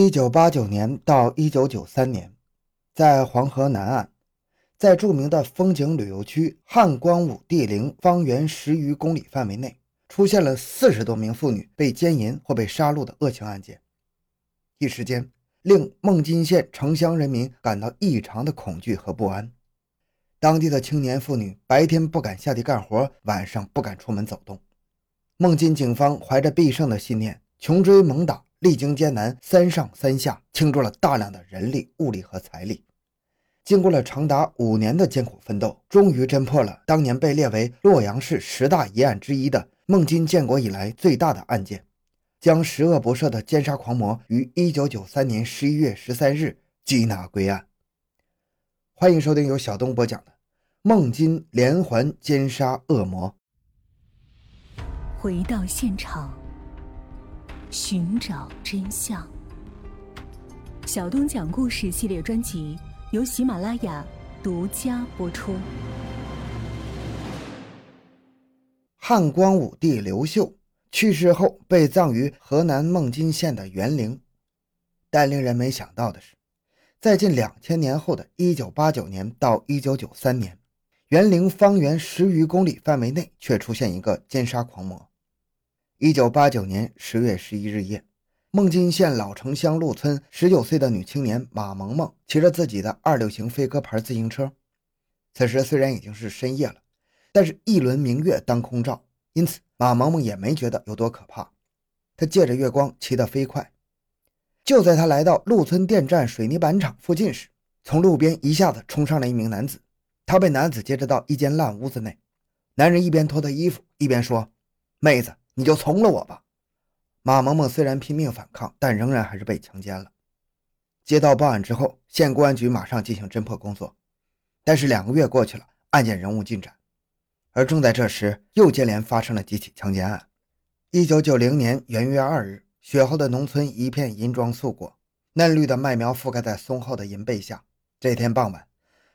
一九八九年到一九九三年，在黄河南岸，在著名的风景旅游区汉光武帝陵方圆十余公里范围内，出现了四十多名妇女被奸淫或被杀戮的恶性案件，一时间令孟津县城乡人民感到异常的恐惧和不安。当地的青年妇女白天不敢下地干活，晚上不敢出门走动。孟津警方怀着必胜的信念，穷追猛打。历经艰难，三上三下，倾注了大量的人力、物力和财力。经过了长达五年的艰苦奋斗，终于侦破了当年被列为洛阳市十大疑案之一的孟津建国以来最大的案件，将十恶不赦的奸杀狂魔于一九九三年十一月十三日缉拿归案。欢迎收听由小东播讲的《孟津连环奸杀恶魔》。回到现场。寻找真相。小东讲故事系列专辑由喜马拉雅独家播出。汉光武帝刘秀去世后，被葬于河南孟津县的园陵。但令人没想到的是，在近两千年后的一九八九年到一九九三年，园陵方圆十余公里范围内却出现一个奸杀狂魔。一九八九年十月十一日夜，孟津县老城乡陆村十九岁的女青年马萌萌骑着自己的二六型飞鸽牌自行车。此时虽然已经是深夜了，但是一轮明月当空照，因此马萌萌也没觉得有多可怕。她借着月光骑得飞快。就在她来到陆村电站水泥板厂附近时，从路边一下子冲上来一名男子。他被男子接着到一间烂屋子内，男人一边脱他衣服，一边说：“妹子。”你就从了我吧。马萌萌虽然拼命反抗，但仍然还是被强奸了。接到报案之后，县公安局马上进行侦破工作。但是两个月过去了，案件仍无进展。而正在这时，又接连发生了几起强奸案。一九九零年元月二日，雪后的农村一片银装素裹，嫩绿的麦苗覆盖在松厚的银背下。这天傍晚，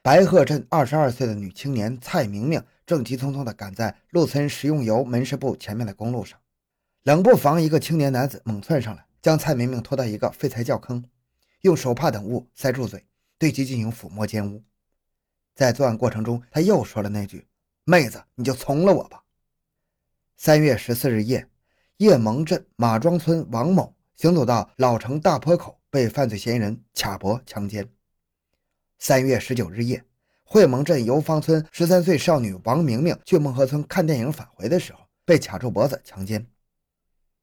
白鹤镇二十二岁的女青年蔡明明。正急匆匆地赶在陆村食用油门市部前面的公路上，冷不防一个青年男子猛窜上来，将蔡明明拖到一个废材窖坑，用手帕等物塞住嘴，对其进行抚摸奸污。在作案过程中，他又说了那句：“妹子，你就从了我吧。”三月十四日夜，叶蒙镇马庄村王某行走到老城大坡口，被犯罪嫌疑人卡脖强奸。三月十九日夜。会盟镇油坊村十三岁少女王明明去孟河村看电影返回的时候，被卡住脖子强奸。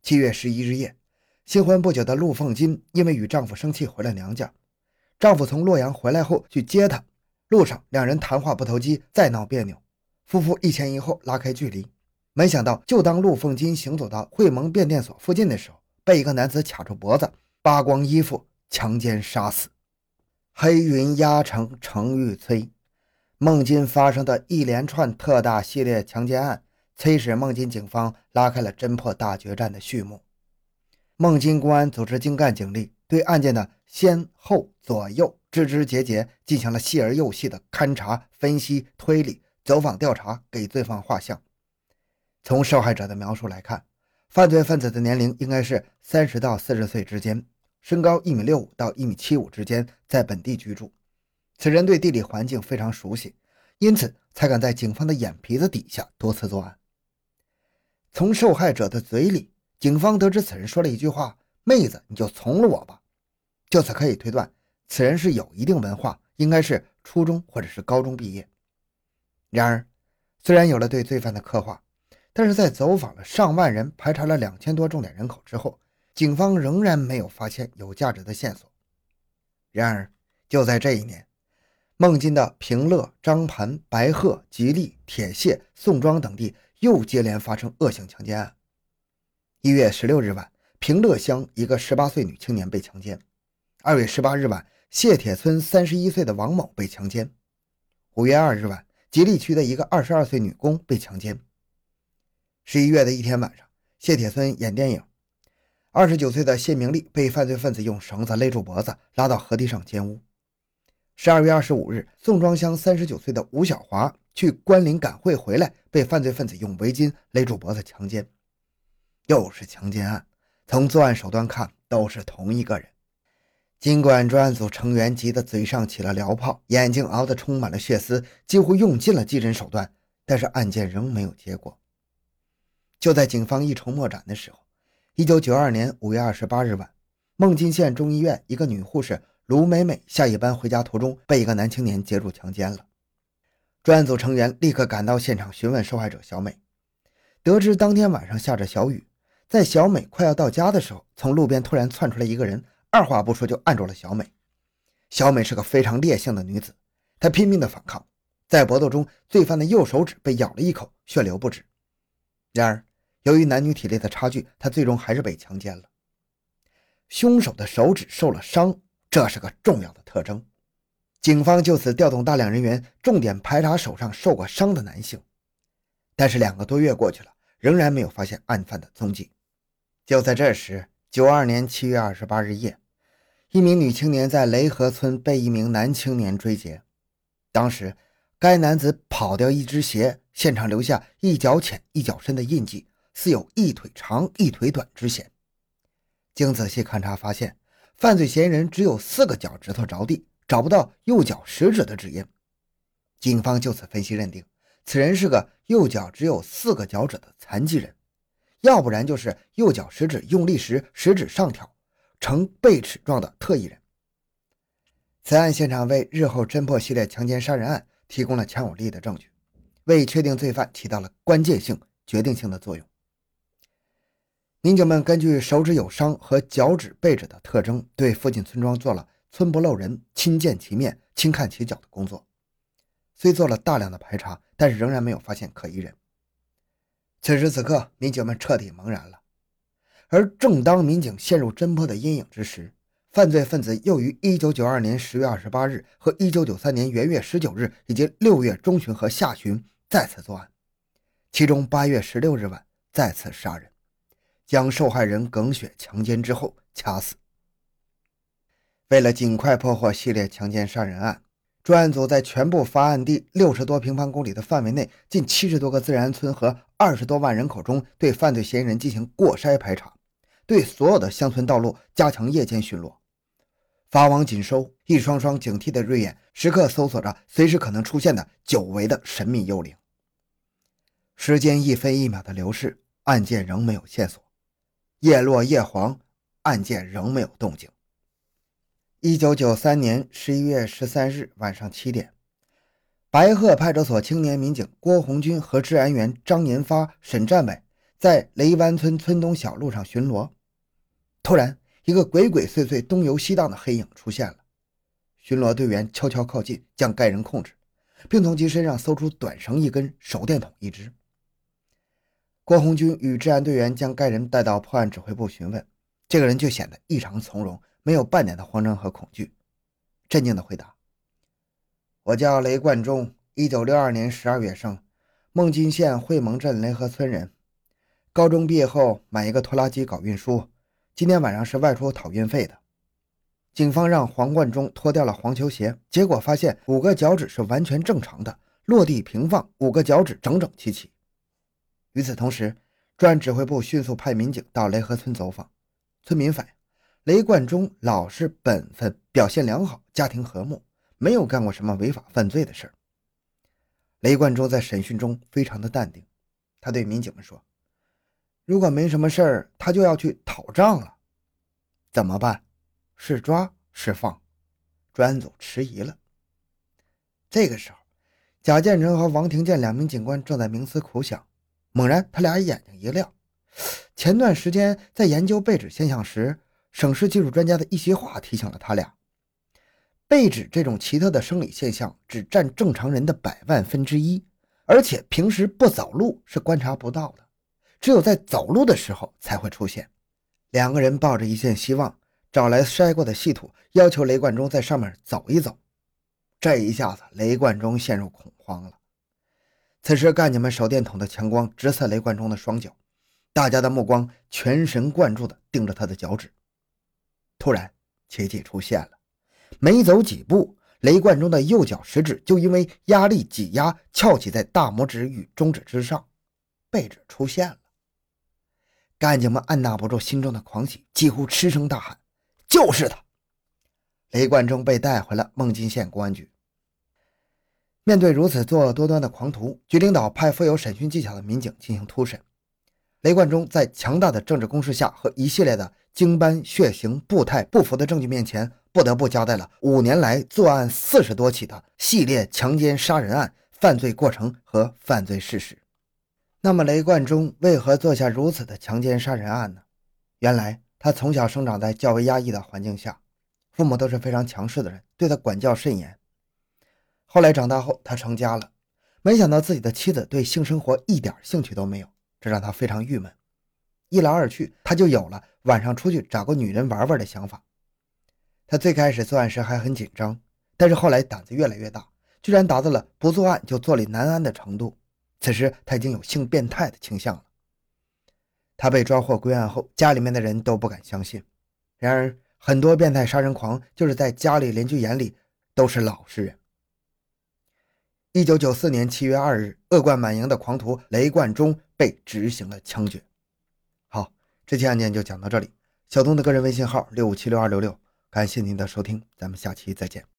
七月十一日夜，新婚不久的陆凤金因为与丈夫生气回了娘家，丈夫从洛阳回来后去接她，路上两人谈话不投机，再闹别扭，夫妇一前一后拉开距离。没想到，就当陆凤金行走到会盟变电所附近的时候，被一个男子卡住脖子，扒光衣服强奸杀死。黑云压城城欲摧。孟津发生的一连串特大系列强奸案，催使孟津警方拉开了侦破大决战的序幕。孟津公安组织精干警力，对案件的先后左右、枝枝节节进行了细而又细的勘查、分析、推理、走访调查，给罪犯画像。从受害者的描述来看，犯罪分子的年龄应该是三十到四十岁之间，身高一米六五到一米七五之间，在本地居住。此人对地理环境非常熟悉，因此才敢在警方的眼皮子底下多次作案。从受害者的嘴里，警方得知此人说了一句话：“妹子，你就从了我吧。”就此可以推断，此人是有一定文化，应该是初中或者是高中毕业。然而，虽然有了对罪犯的刻画，但是在走访了上万人、排查了两千多重点人口之后，警方仍然没有发现有价值的线索。然而，就在这一年。孟津的平乐、张盘、白鹤、吉利、铁榭、宋庄等地又接连发生恶性强奸案。一月十六日晚，平乐乡一个十八岁女青年被强奸；二月十八日晚，谢铁村三十一岁的王某被强奸；五月二日晚，吉利区的一个二十二岁女工被强奸。十一月的一天晚上，谢铁村演电影，二十九岁的谢明丽被犯罪分子用绳子勒住脖子，拉到河堤上奸污。十二月二十五日，宋庄乡三十九岁的吴小华去关林赶会回来，被犯罪分子用围巾勒住脖子强奸，又是强奸案。从作案手段看，都是同一个人。尽管专案组成员急得嘴上起了燎泡，眼睛熬得充满了血丝，几乎用尽了技侦手段，但是案件仍没有结果。就在警方一筹莫展的时候，一九九二年五月二十八日晚，孟津县中医院一个女护士卢美美下夜班回家途中被一个男青年劫住强奸了。专案组成员立刻赶到现场询问受害者小美，得知当天晚上下着小雨，在小美快要到家的时候，从路边突然窜出来一个人。二话不说就按住了小美。小美是个非常烈性的女子，她拼命的反抗，在搏斗中，罪犯的右手指被咬了一口，血流不止。然而，由于男女体力的差距，他最终还是被强奸了。凶手的手指受了伤，这是个重要的特征。警方就此调动大量人员，重点排查手上受过伤的男性。但是两个多月过去了，仍然没有发现案犯的踪迹。就在这时，九二年七月二十八日夜。一名女青年在雷河村被一名男青年追劫，当时该男子跑掉一只鞋，现场留下一脚浅一脚深的印记，似有一腿长一腿短之嫌。经仔细勘查发现，犯罪嫌疑人只有四个脚趾头着地，找不到右脚食指的指印。警方就此分析认定，此人是个右脚只有四个脚趾的残疾人，要不然就是右脚食指用力时食指上挑。呈背齿状的特异人。此案现场为日后侦破系列强奸杀人案提供了强有力的证据，为确定罪犯起到了关键性、决定性的作用。民警们根据手指有伤和脚趾、背着的特征，对附近村庄做了村不漏人、亲见其面、轻看其脚的工作。虽做了大量的排查，但是仍然没有发现可疑人。此时此刻，民警们彻底茫然了。而正当民警陷入侦破的阴影之时，犯罪分子又于1992年10月28日和1993年元月19日以及6月中旬和下旬再次作案，其中8月16日晚再次杀人，将受害人耿雪强奸之后掐死。为了尽快破获系列强奸杀人案，专案组在全部发案地六十多平方公里的范围内，近七十多个自然村和二十多万人口中，对犯罪嫌疑人进行过筛排查。对所有的乡村道路加强夜间巡逻，法网紧收，一双双警惕的锐眼时刻搜索着随时可能出现的久违的神秘幽灵。时间一分一秒的流逝，案件仍没有线索。叶落叶黄，案件仍没有动静。一九九三年十一月十三日晚上七点，白鹤派出所青年民警郭红军和治安员张延发、沈占伟在雷湾村村东小路上巡逻。突然，一个鬼鬼祟祟、东游西荡的黑影出现了。巡逻队员悄悄靠近，将该人控制，并从其身上搜出短绳一根、手电筒一支。郭红军与治安队员将该人带到破案指挥部询问，这个人却显得异常从容，没有半点的慌张和恐惧，镇静地回答：“我叫雷冠中，一九六二年十二月生，孟津县会盟镇雷河村人。高中毕业后买一个拖拉机搞运输。”今天晚上是外出讨运费的，警方让黄冠中脱掉了黄球鞋，结果发现五个脚趾是完全正常的，落地平放，五个脚趾整整齐齐。与此同时，专案指挥部迅速派民警到雷河村走访，村民反映，雷冠中老实本分，表现良好，家庭和睦，没有干过什么违法犯罪的事儿。雷冠中在审讯中非常的淡定，他对民警们说。如果没什么事儿，他就要去讨账了，怎么办？是抓是放？专案组迟疑了。这个时候，贾建成和王庭建两名警官正在冥思苦想，猛然，他俩眼睛一亮。前段时间在研究背指现象时，省市技术专家的一席话提醒了他俩：背指这种奇特的生理现象只占正常人的百万分之一，而且平时不走路是观察不到的。只有在走路的时候才会出现。两个人抱着一线希望，找来筛过的细土，要求雷冠中在上面走一走。这一下子，雷冠中陷入恐慌了。此时，干警们手电筒的强光直刺雷冠中的双脚，大家的目光全神贯注地盯着他的脚趾。突然，奇迹出现了，没走几步，雷冠中的右脚食指就因为压力挤压翘起在大拇指与中指之上，背指出现了。干警们按捺不住心中的狂喜，几乎失声大喊：“就是他！”雷贯中被带回了孟津县公安局。面对如此作恶多端的狂徒，局领导派富有审讯技巧的民警进行突审。雷贯中在强大的政治攻势下和一系列的经斑、血型、步态不符的证据面前，不得不交代了五年来作案四十多起的系列强奸杀人案犯罪过程和犯罪事实。那么，雷贯中为何做下如此的强奸杀人案呢？原来，他从小生长在较为压抑的环境下，父母都是非常强势的人，对他管教甚严。后来长大后，他成家了，没想到自己的妻子对性生活一点兴趣都没有。这让他非常郁闷，一来二去，他就有了晚上出去找个女人玩玩的想法。他最开始作案时还很紧张，但是后来胆子越来越大，居然达到了不作案就坐立难安的程度。此时他已经有性变态的倾向了。他被抓获归案后，家里面的人都不敢相信。然而，很多变态杀人狂就是在家里邻居眼里都是老实人。一九九四年七月二日，恶贯满盈的狂徒雷贯中被执行了枪决。好，这期案件就讲到这里。小东的个人微信号六五七六二六六，感谢您的收听，咱们下期再见。